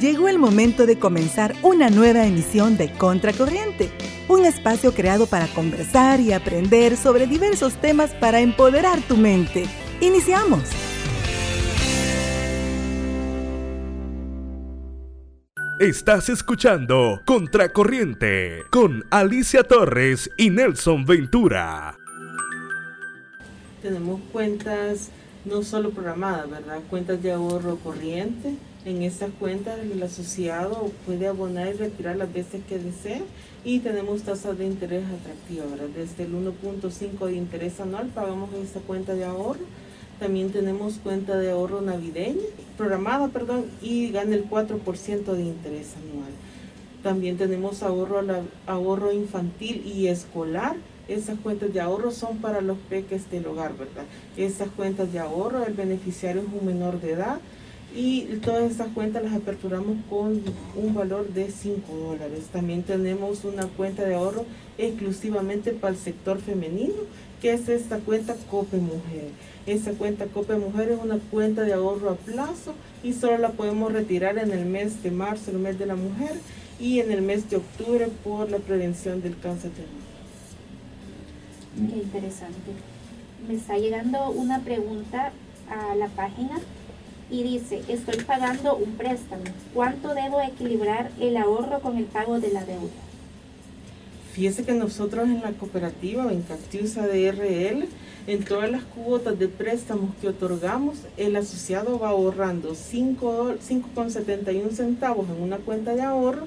Llegó el momento de comenzar una nueva emisión de Contracorriente, un espacio creado para conversar y aprender sobre diversos temas para empoderar tu mente. Iniciamos. Estás escuchando Contracorriente con Alicia Torres y Nelson Ventura. Tenemos cuentas no solo programadas, ¿verdad? Cuentas de ahorro corriente. En estas cuentas el asociado puede abonar y retirar las veces que desee y tenemos tasas de interés atractivas. Desde el 1.5 de interés anual pagamos esta cuenta de ahorro también tenemos cuenta de ahorro navideño, programada, perdón, y gana el 4% de interés anual. También tenemos ahorro, ahorro infantil y escolar. Esas cuentas de ahorro son para los peques del hogar, ¿verdad? Esas cuentas de ahorro, el beneficiario es un menor de edad y todas estas cuentas las aperturamos con un valor de 5 dólares. También tenemos una cuenta de ahorro exclusivamente para el sector femenino, que es esta cuenta COPE Mujer. Esa cuenta COPE Mujer es una cuenta de ahorro a plazo y solo la podemos retirar en el mes de marzo, el mes de la mujer, y en el mes de octubre por la prevención del cáncer de mama. Qué interesante. Me está llegando una pregunta a la página y dice, estoy pagando un préstamo. ¿Cuánto debo equilibrar el ahorro con el pago de la deuda? Fíjese que nosotros en la cooperativa, en Cactiusa de RL, en todas las cuotas de préstamos que otorgamos, el asociado va ahorrando 5,71 centavos en una cuenta de ahorro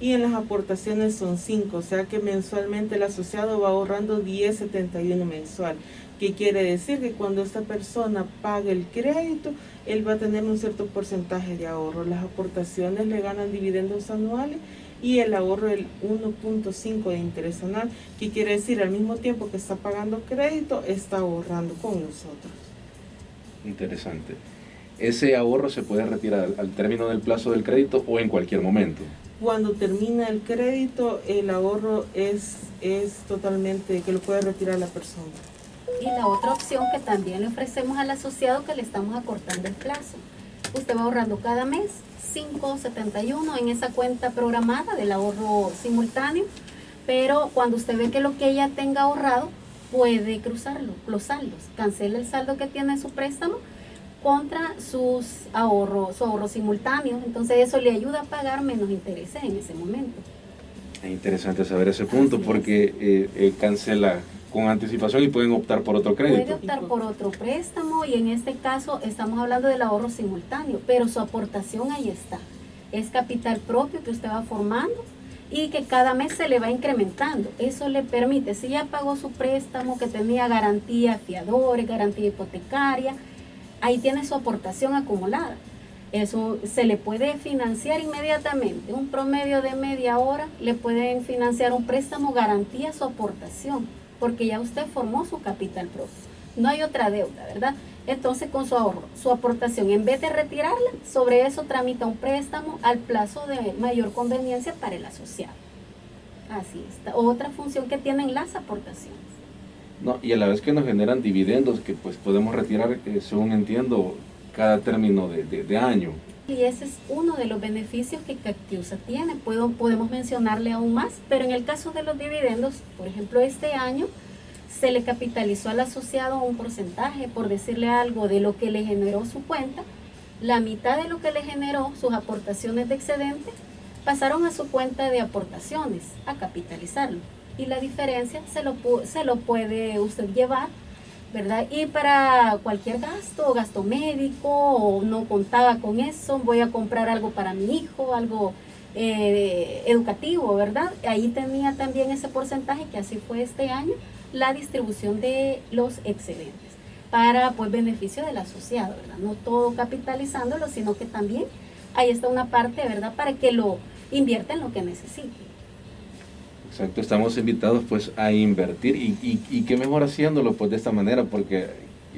y en las aportaciones son 5, o sea que mensualmente el asociado va ahorrando 10,71 mensual. ¿Qué quiere decir? Que cuando esta persona pague el crédito, él va a tener un cierto porcentaje de ahorro. Las aportaciones le ganan dividendos anuales y el ahorro del 1.5 de interés anual, que quiere decir al mismo tiempo que está pagando crédito, está ahorrando con nosotros. Interesante. ¿Ese ahorro se puede retirar al término del plazo del crédito o en cualquier momento? Cuando termina el crédito, el ahorro es, es totalmente que lo puede retirar la persona. Y la otra opción que también le ofrecemos al asociado que le estamos acortando el plazo. Usted va ahorrando cada mes 571 en esa cuenta programada del ahorro simultáneo, pero cuando usted ve que lo que ella tenga ahorrado, puede cruzarlo, los saldos, cancela el saldo que tiene en su préstamo contra sus ahorros, su ahorro simultáneo. Entonces eso le ayuda a pagar menos intereses en ese momento. Es interesante saber ese punto porque eh, eh, cancela con anticipación y pueden optar por otro crédito. Puede optar por otro préstamo y en este caso estamos hablando del ahorro simultáneo, pero su aportación ahí está. Es capital propio que usted va formando y que cada mes se le va incrementando. Eso le permite, si ya pagó su préstamo que tenía garantía fiadores, garantía hipotecaria, ahí tiene su aportación acumulada. Eso se le puede financiar inmediatamente. Un promedio de media hora le pueden financiar un préstamo garantía su aportación porque ya usted formó su capital propio. No hay otra deuda, ¿verdad? Entonces, con su ahorro, su aportación, en vez de retirarla, sobre eso tramita un préstamo al plazo de mayor conveniencia para el asociado. Así está. Otra función que tienen las aportaciones. No, y a la vez que nos generan dividendos que pues podemos retirar, según entiendo, cada término de, de, año. Y ese es uno de los beneficios que Cactiusa tiene. Puedo, podemos mencionarle aún más, pero en el caso de los dividendos, por ejemplo, este año se le capitalizó al asociado un porcentaje, por decirle algo, de lo que le generó su cuenta. La mitad de lo que le generó sus aportaciones de excedente pasaron a su cuenta de aportaciones, a capitalizarlo. Y la diferencia se lo, se lo puede usted llevar ¿verdad? Y para cualquier gasto, gasto médico, o no contaba con eso, voy a comprar algo para mi hijo, algo eh, educativo, ¿verdad? Ahí tenía también ese porcentaje, que así fue este año, la distribución de los excedentes para pues beneficio del asociado, ¿verdad? No todo capitalizándolo, sino que también ahí está una parte, ¿verdad? Para que lo invierta en lo que necesite. Exacto, estamos invitados pues a invertir y, y, qué mejor haciéndolo pues de esta manera porque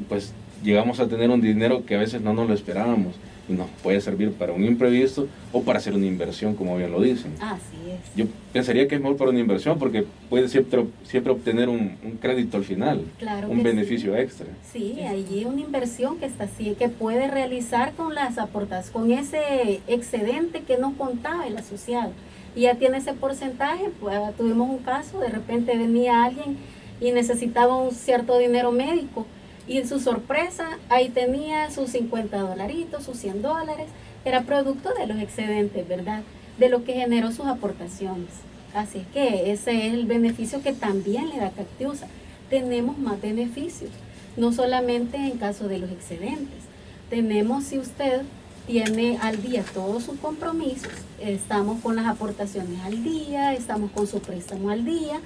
pues llegamos a tener un dinero que a veces no nos lo esperábamos y nos puede servir para un imprevisto o para hacer una inversión, como bien lo dicen. Así es. Yo pensaría que es mejor para una inversión porque puede siempre, siempre obtener un, crédito al final, un beneficio extra. Sí, allí una inversión que está así, que puede realizar con las aportaciones, con ese excedente que no contaba el asociado. Y ya tiene ese porcentaje, pues tuvimos un caso, de repente venía alguien y necesitaba un cierto dinero médico y en su sorpresa, ahí tenía sus 50 dolaritos, sus 100 dólares. Era producto de los excedentes, ¿verdad? De lo que generó sus aportaciones. Así que ese es el beneficio que también le da Cactiusa. Tenemos más beneficios, no solamente en caso de los excedentes. Tenemos, si usted tiene al día todos sus compromisos, estamos con las aportaciones al día, estamos con su préstamo al día,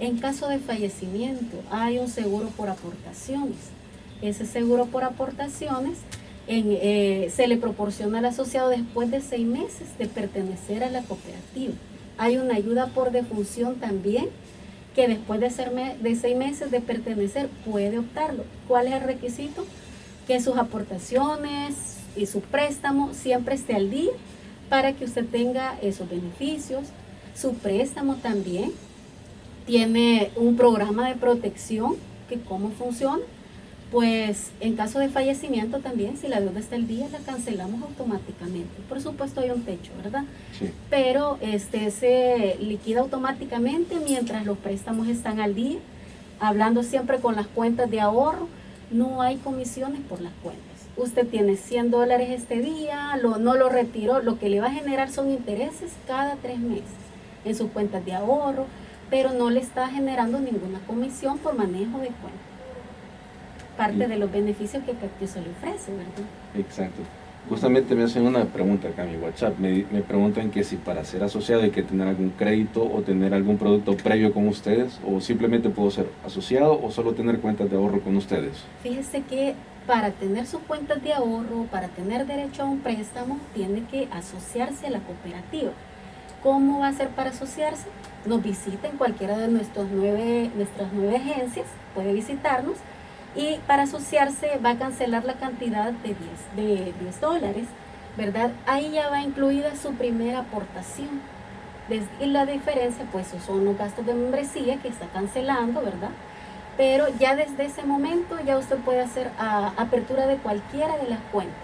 en caso de fallecimiento, hay un seguro por aportaciones. Ese seguro por aportaciones eh, se le proporciona al asociado después de seis meses de pertenecer a la cooperativa. Hay una ayuda por defunción también que después de, ser de seis meses de pertenecer puede optarlo. ¿Cuál es el requisito? Que sus aportaciones y su préstamo siempre esté al día para que usted tenga esos beneficios. Su préstamo también tiene un programa de protección, que cómo funciona. Pues en caso de fallecimiento también, si la deuda está al día, la cancelamos automáticamente. Por supuesto hay un techo, ¿verdad? Sí. Pero este se liquida automáticamente mientras los préstamos están al día. Hablando siempre con las cuentas de ahorro, no hay comisiones por las cuentas. Usted tiene 100 dólares este día, lo, no lo retiró, lo que le va a generar son intereses cada tres meses en sus cuentas de ahorro, pero no le está generando ninguna comisión por manejo de cuenta. Parte de los beneficios que se le ofrece, ¿verdad? Exacto. Justamente me hacen una pregunta acá en mi WhatsApp. Me, me, preguntan que si para ser asociado hay que tener algún crédito o tener algún producto previo con ustedes, o simplemente puedo ser asociado o solo tener cuentas de ahorro con ustedes. Fíjese que para tener sus cuentas de ahorro, para tener derecho a un préstamo, tiene que asociarse a la cooperativa. ¿Cómo va a ser para asociarse? nos visite en cualquiera de nuestros nueve, nuestras nueve agencias, puede visitarnos y para asociarse va a cancelar la cantidad de 10, de 10 dólares, ¿verdad? Ahí ya va incluida su primera aportación. Y la diferencia, pues, son los gastos de membresía que está cancelando, ¿verdad? Pero ya desde ese momento ya usted puede hacer apertura de cualquiera de las cuentas.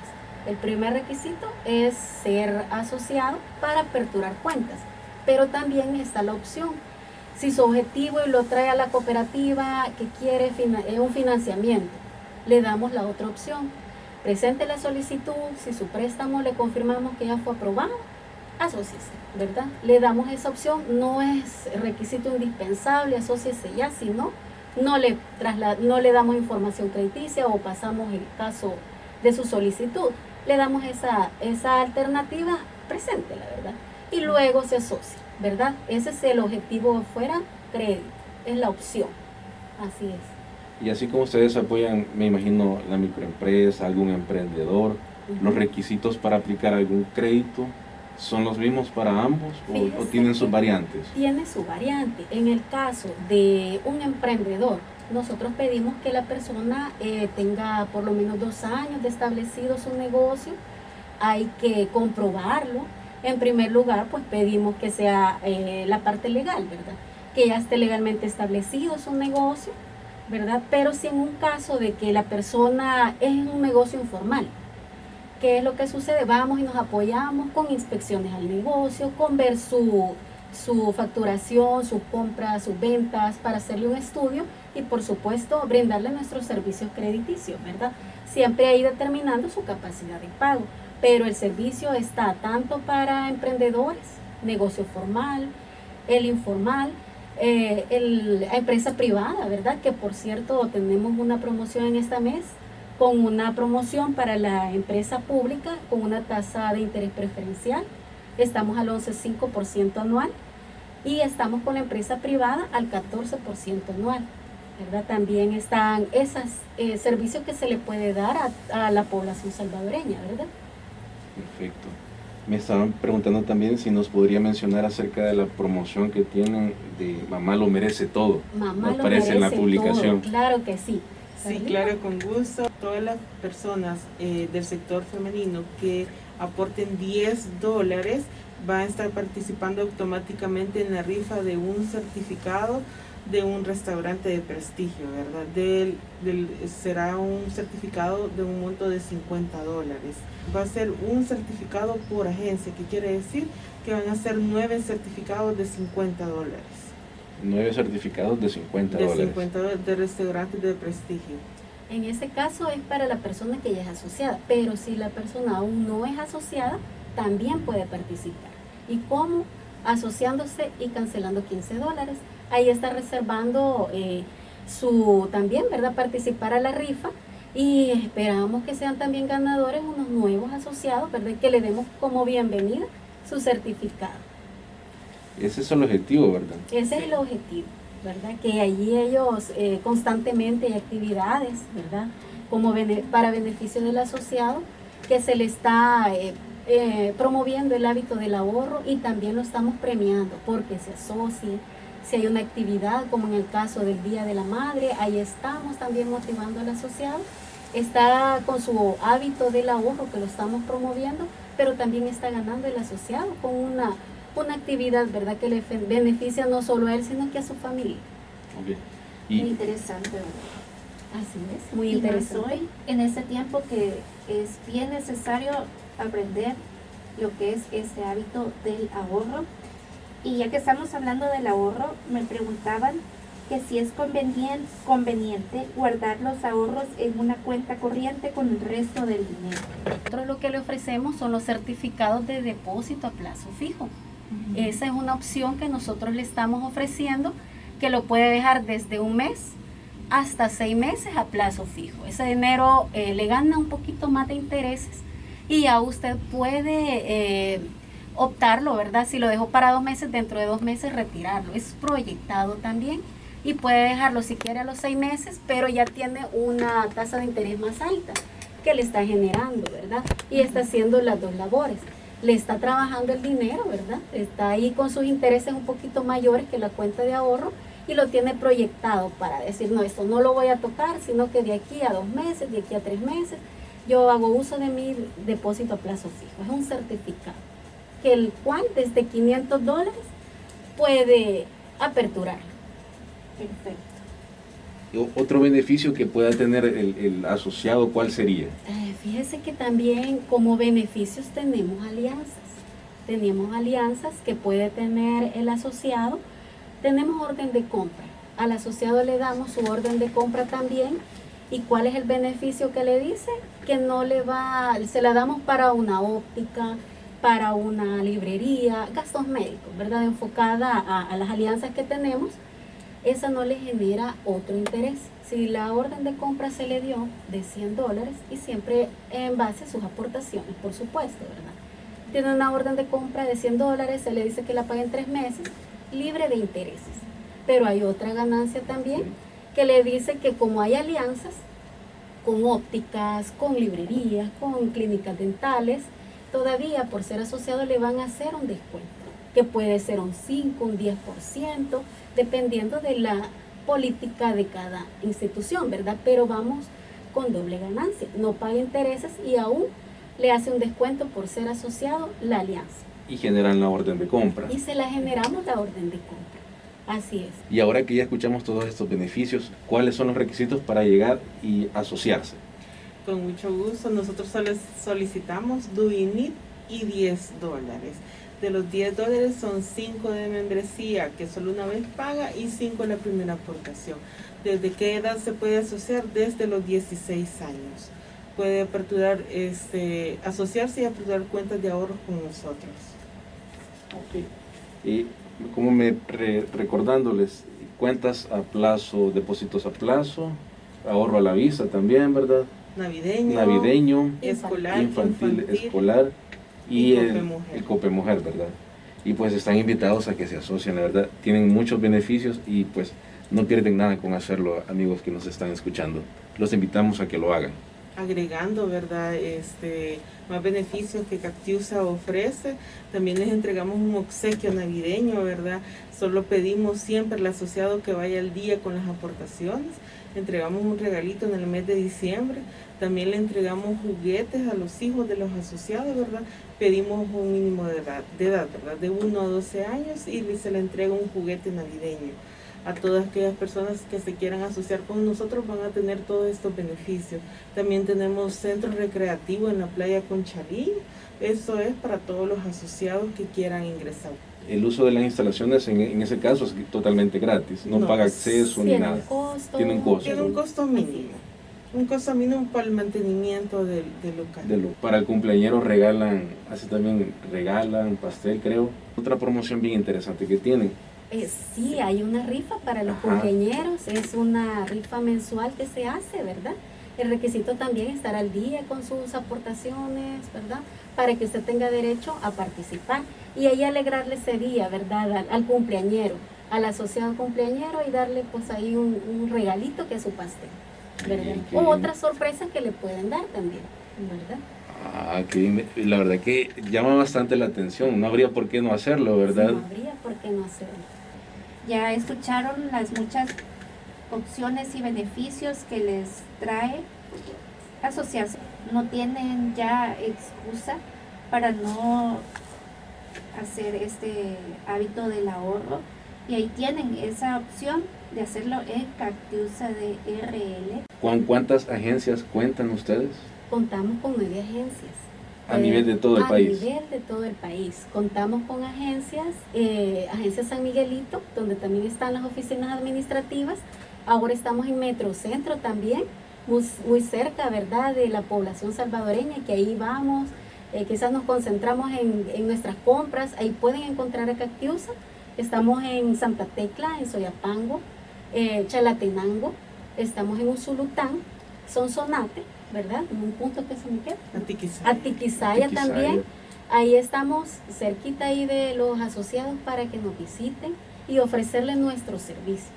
El primer requisito es ser asociado para aperturar cuentas pero también está la opción. Si su objetivo y lo trae a la cooperativa que quiere eh, un financiamiento, le damos la otra opción. Presente la solicitud, si su préstamo le confirmamos que ya fue aprobado, asociese, ¿verdad? Le damos esa opción, no es requisito indispensable, asociese ya, si no, le, no le damos información crediticia o pasamos el caso de su solicitud. Le damos esa, esa alternativa, presente, la verdad y luego se asocia, ¿verdad? Ese es el objetivo fuera crédito, es la opción. Así es. Y así como ustedes apoyan, me imagino, la microempresa, algún emprendedor, los requisitos para aplicar algún crédito son los mismos para ambos o, tienen sus variantes? Tiene su variante. En el caso de un emprendedor, nosotros pedimos que la persona eh, tenga por lo menos dos años de establecido su negocio. Hay que comprobarlo, en primer lugar, pues pedimos que sea eh, la parte legal, ¿verdad? Que ya esté legalmente establecido su negocio, ¿verdad? Pero si en un caso de que la persona es un negocio informal, ¿qué es lo que sucede? Vamos y nos apoyamos con inspecciones al negocio, con ver su, su facturación, sus compras, sus ventas, para hacerle un estudio y por supuesto brindarle nuestros servicios crediticios, ¿verdad? Siempre ahí determinando su capacidad de pago pero el servicio está tanto para emprendedores, negocio formal, el informal, eh, la empresa privada, ¿verdad? Que por cierto tenemos una promoción en este mes con una promoción para la empresa pública con una tasa de interés preferencial. Estamos al 11,5% anual y estamos con la empresa privada al 14% anual. ¿verdad? También están esos eh, servicios que se le puede dar a, a la población salvadoreña, ¿verdad? Perfecto. Me estaban preguntando también si nos podría mencionar acerca de la promoción que tienen de Mamá lo merece todo. Mamá lo merece en la publicación. Claro que sí. Sí, claro, con gusto. Todas las personas eh, del sector femenino que aporten 10 dólares van a estar participando automáticamente en la rifa de un certificado de un restaurante de prestigio, ¿verdad? Del, será un certificado de un monto de 50 dólares. Va a ser un certificado por agencia, que quiere decir que van a ser nueve certificados de 50 dólares. Nueve certificados de 50 dólares. De 50 dólares de restaurantes de prestigio. En ese caso es para la persona que ya es asociada, pero si la persona aún no es asociada, también puede participar. ¿Y cómo? Asociándose y cancelando 15 dólares ahí está reservando eh, su también, ¿verdad? Participar a la rifa y esperamos que sean también ganadores unos nuevos asociados, ¿verdad? Que le demos como bienvenida su certificado. Ese es el objetivo, ¿verdad? Ese es el objetivo, ¿verdad? Que allí ellos eh, constantemente hay actividades, ¿verdad? Como para beneficio del asociado, que se le está eh, promoviendo el hábito del ahorro y también lo estamos premiando porque se asocie, si hay una actividad, como en el caso del Día de la Madre, ahí estamos también motivando al asociado. Está con su hábito del ahorro que lo estamos promoviendo, pero también está ganando el asociado con una, una actividad, ¿verdad? Que le beneficia no solo a él, sino que a su familia. Muy interesante, ¿verdad? Así es, muy interesante. hoy, en este tiempo que es bien necesario aprender lo que es ese hábito del ahorro y ya que estamos hablando del ahorro, me preguntaban que si es conveniente, conveniente guardar los ahorros en una cuenta corriente con el resto del dinero. Nosotros lo que le ofrecemos son los certificados de depósito a plazo fijo. Esa es una opción que nosotros le estamos ofreciendo, que lo puede dejar desde un mes hasta seis meses a plazo fijo. Ese dinero eh, le gana un poquito más de intereses y ya usted puede... Eh, optarlo, ¿verdad? Si lo dejó para dos meses, dentro de dos meses retirarlo. Es proyectado también y puede dejarlo si quiere a los seis meses, pero ya tiene una tasa de interés más alta que le está generando, ¿verdad? Y está haciendo las dos labores. Le está trabajando el dinero, ¿verdad? Está ahí con sus intereses un poquito mayores que la cuenta de ahorro y lo tiene proyectado para decir, no, esto no lo voy a tocar, sino que de aquí a dos meses, de aquí a tres meses, yo hago uso de mi depósito a plazo fijo. Es un certificado que el cual desde 500 dólares puede aperturar. Perfecto. Otro beneficio que pueda tener el, asociado, ¿cuál sería? Eh, fíjese que también como beneficios tenemos alianzas. Tenemos alianzas que puede tener el asociado. Tenemos orden de compra. Al asociado le damos su orden de compra también. ¿Y cuál es el beneficio que le dice? Que no le va, se la damos para una óptica, para una librería, gastos médicos, ¿verdad? Enfocada a, las alianzas que tenemos, esa no le genera otro interés. Si la orden de compra se le dio de 100 dólares y siempre en base a sus aportaciones, por supuesto, ¿verdad? Tiene una orden de compra de 100 dólares, se le dice que la pague en tres meses, libre de intereses. Pero hay otra ganancia también que le dice que como hay alianzas con ópticas, con librerías, con clínicas dentales, todavía por ser asociado le van a hacer un descuento, que puede ser un 5, un 10%, dependiendo de la política de cada institución, ¿verdad? Pero vamos con doble ganancia, no paga intereses y aún le hace un descuento por ser asociado la alianza. Y generan la orden de compra. Y se la generamos la orden de compra. Así es. Y ahora que ya escuchamos todos estos beneficios, ¿cuáles son los requisitos para llegar y asociarse? con mucho gusto. Nosotros solicitamos DUINIT y 10 dólares. De los 10 dólares son 5 de membresía que solo una vez paga y 5 la primera aportación. ¿Desde qué edad se puede asociar? Desde los 16 años. Puede aperturar, este, asociarse y aperturar cuentas de ahorros con nosotros. Ok. Y como me recordándoles, cuentas a plazo, depósitos a plazo, ahorro a la visa también, ¿verdad? navideño, navideño escolar, infantil, escolar y, el, Cope Mujer, ¿verdad? Y pues están invitados a que se asocien, la verdad, tienen muchos beneficios y pues no pierden nada con hacerlo, amigos que nos están escuchando. Los invitamos a que lo hagan. Agregando, ¿verdad? Este, más beneficios que Cactiusa ofrece. También les entregamos un obsequio navideño, ¿verdad? Solo pedimos siempre al asociado que vaya al día con las aportaciones entregamos un regalito en el mes de diciembre, también le entregamos juguetes a los hijos de los asociados, ¿verdad? Pedimos un mínimo de edad, de edad ¿verdad? De 1 a 12 años y se le entrega un juguete navideño. A todas aquellas personas que se quieran asociar con nosotros van a tener todos estos beneficios. También tenemos centro recreativo en la playa Conchalí. Eso es para todos los asociados que quieran ingresar el uso de las instalaciones en, ese caso es totalmente gratis, no, paga acceso ni nada. tiene un costo. Tiene un costo mínimo. Un costo mínimo para el mantenimiento del, local. para el cumpleañero regalan, así también regalan pastel, creo. Otra promoción bien interesante que tienen. Eh, sí, hay una rifa para los cumpleañeros, es una rifa mensual que se hace, ¿verdad? El requisito también es estar al día con sus aportaciones, ¿verdad? Para que usted tenga derecho a participar y ahí alegrarle ese día, ¿verdad? Al, cumpleañero, al asociado cumpleañero y darle pues ahí un, regalito que es su pastel, ¿verdad? O otra sorpresa que le pueden dar también, ¿verdad? Ah, que la verdad que llama bastante la atención, no habría por qué no hacerlo, ¿verdad? no habría por qué no hacerlo. Ya escucharon las muchas opciones y beneficios que les trae asociarse. No tienen ya excusa para no hacer este hábito del ahorro y ahí tienen esa opción de hacerlo en Cactiusa de RL. ¿Con cuántas agencias cuentan ustedes? Contamos con nueve agencias. A nivel de todo el país. A nivel de todo el país. Contamos con agencias, eh, Agencia San Miguelito, donde también están las oficinas administrativas. Ahora estamos en Metrocentro también, muy, muy cerca, ¿verdad?, de la población salvadoreña, que ahí vamos eh, quizás nos concentramos en, nuestras compras, ahí pueden encontrar a Cactiusa. Estamos en Santa Tecla, en Soyapango, eh, Chalatenango, estamos en Usulután, Sonsonate, ¿verdad? En un punto que se me queda. Atiquizaya. Atiquizaya también. Ahí estamos cerquita ahí de los asociados para que nos visiten y ofrecerles nuestros servicios.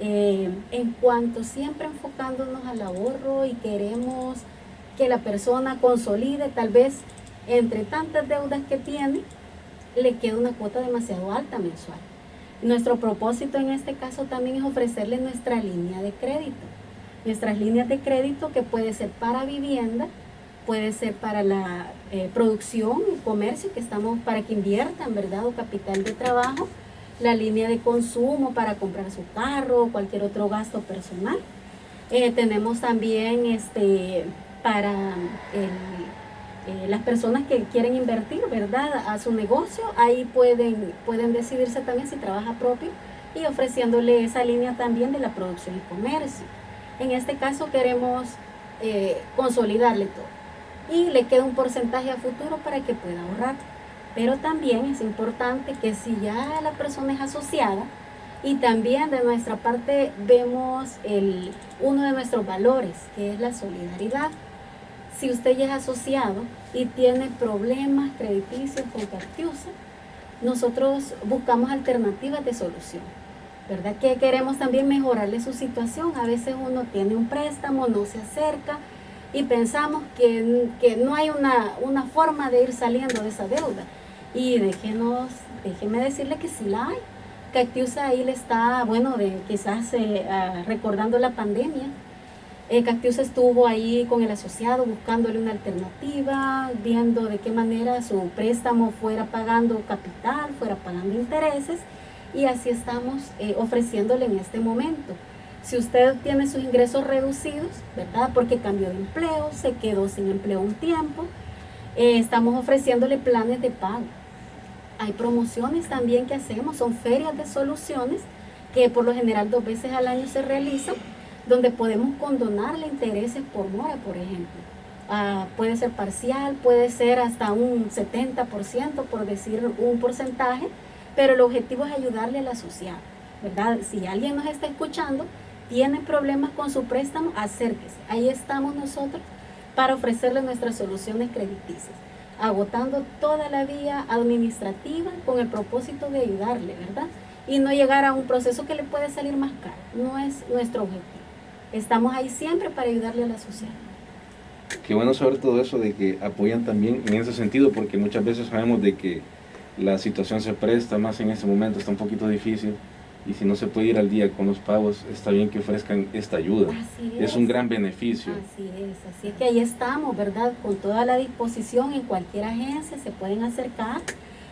Eh, en cuanto siempre enfocándonos al ahorro y queremos que la persona consolide, tal vez entre tantas deudas que tiene, le queda una cuota demasiado alta mensual. Nuestro propósito en este caso también es ofrecerle nuestra línea de crédito. Nuestras líneas de crédito que puede ser para vivienda, puede ser para la eh, producción y comercio, que estamos para que inviertan, ¿verdad? O capital de trabajo, la línea de consumo para comprar su carro o cualquier otro gasto personal. Eh, tenemos también este, para el eh, las personas que quieren invertir, ¿verdad?, a su negocio, ahí pueden, pueden decidirse también si trabaja propio y ofreciéndole esa línea también de la producción y comercio. En este caso queremos eh, consolidarle todo y le queda un porcentaje a futuro para que pueda ahorrar. Pero también es importante que si ya la persona es asociada y también de nuestra parte vemos el, uno de nuestros valores, que es la solidaridad si usted ya es asociado y tiene problemas crediticios con Cactiusa, nosotros buscamos alternativas de solución. ¿Verdad? Que queremos también mejorarle su situación. A veces uno tiene un préstamo, no se acerca y pensamos que, no hay una, una, forma de ir saliendo de esa deuda. Y déjenos, déjeme decirle que sí la hay. Cactiusa ahí le está, bueno, de, quizás eh, ah, recordando la pandemia, eh, estuvo ahí con el asociado buscándole una alternativa, viendo de qué manera su préstamo fuera pagando capital, fuera pagando intereses y así estamos eh, ofreciéndole en este momento. Si usted tiene sus ingresos reducidos, ¿verdad? Porque cambió de empleo, se quedó sin empleo un tiempo, eh, estamos ofreciéndole planes de pago. Hay promociones también que hacemos, son ferias de soluciones que por lo general dos veces al año se realizan donde podemos condonarle intereses por mora, por ejemplo. Ah, puede ser parcial, puede ser hasta un 70%, por decir un porcentaje, pero el objetivo es ayudarle al asociado, ¿verdad? Si alguien nos está escuchando, tiene problemas con su préstamo, acérquese. Ahí estamos nosotros para ofrecerle nuestras soluciones crediticias, agotando toda la vía administrativa con el propósito de ayudarle, ¿verdad? Y no llegar a un proceso que le puede salir más caro. No es nuestro objetivo. Estamos ahí siempre para ayudarle a la sociedad. Qué bueno saber todo eso de que apoyan también en ese sentido, porque muchas veces sabemos de que la situación se presta más en ese momento, está un poquito difícil, y si no se puede ir al día con los pagos, está bien que ofrezcan esta ayuda. es. un gran beneficio. Así es, así que ahí estamos, ¿verdad? Con toda la disposición en cualquier agencia se pueden acercar.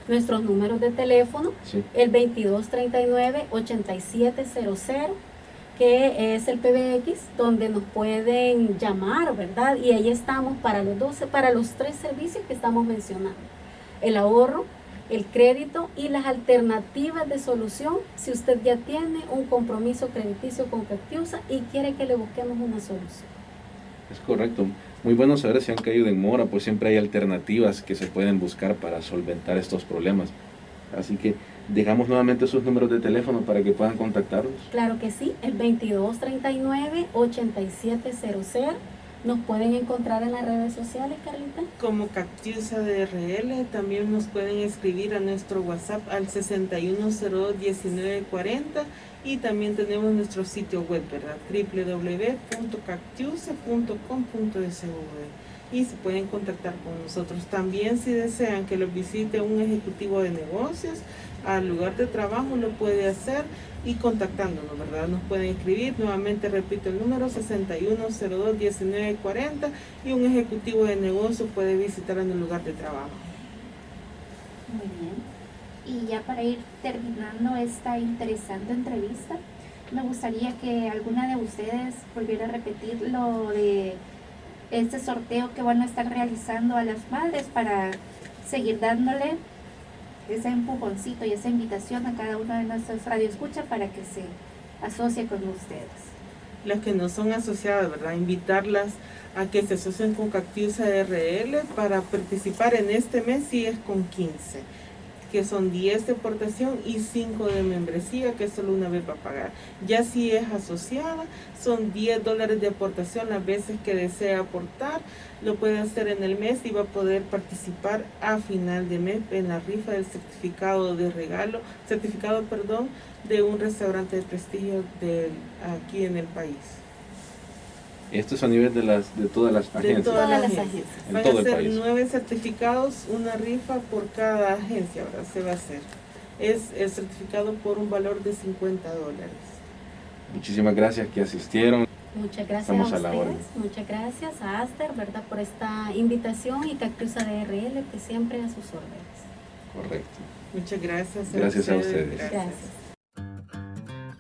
Nuestros números de teléfono, el 2239-8700, que es el PBX, donde nos pueden llamar, ¿verdad? Y ahí estamos para los 12, para los tres servicios que estamos mencionando. El ahorro, el crédito y las alternativas de solución si usted ya tiene un compromiso crediticio con Cactiusa y quiere que le busquemos una solución. Es correcto. Muy bueno saber si han caído en mora, pues siempre hay alternativas que se pueden buscar para solventar estos problemas. Así que dejamos nuevamente sus números de teléfono para que puedan contactarlos. Claro que sí, el 2239-8700 ¿Nos pueden encontrar en las redes sociales, Carlita? Como Cactiusa DRL, también nos pueden escribir a nuestro WhatsApp al 6102-1940 y también tenemos nuestro sitio web, ¿verdad? www.cactiusa.com.sv y se pueden contactar con nosotros. También si desean que los visite un ejecutivo de negocios al lugar de trabajo, lo puede hacer y contactándonos, ¿verdad? Nos pueden escribir, nuevamente repito el número 6102-1940 y un ejecutivo de negocio puede visitar en el lugar de trabajo. Muy bien. Y ya para ir terminando esta interesante entrevista, me gustaría que alguna de ustedes volviera a repetir lo de este sorteo que van a estar realizando a las madres para seguir dándole ese empujoncito y esa invitación a cada uno de nuestros radioescuchas para que se asocie con ustedes. Las que no son asociadas, ¿verdad? Invitarlas a que se asocien con Cactiusa RL para participar en este mes si es con 15 que son 10 de aportación y 5 de membresía, que solo una vez va a pagar. Ya si es asociada, son 10 dólares de aportación las veces que desea aportar. Lo puede hacer en el mes y va a poder participar a final de mes en la rifa del certificado de regalo, certificado, perdón, de un restaurante de prestigio de, aquí en el país. Esto es a nivel de, las, de todas las agencias. De todas las agencias. Van a ser nueve certificados, una rifa por cada agencia, ¿verdad? Se va a hacer. Es el certificado por un valor de 50 dólares. Muchísimas gracias que asistieron. Muchas gracias a ustedes, muchas gracias a Aster, ¿verdad? Por esta invitación y Cactusa DRL, que siempre a sus órdenes. Correcto. Muchas gracias. gracias a ustedes. Gracias.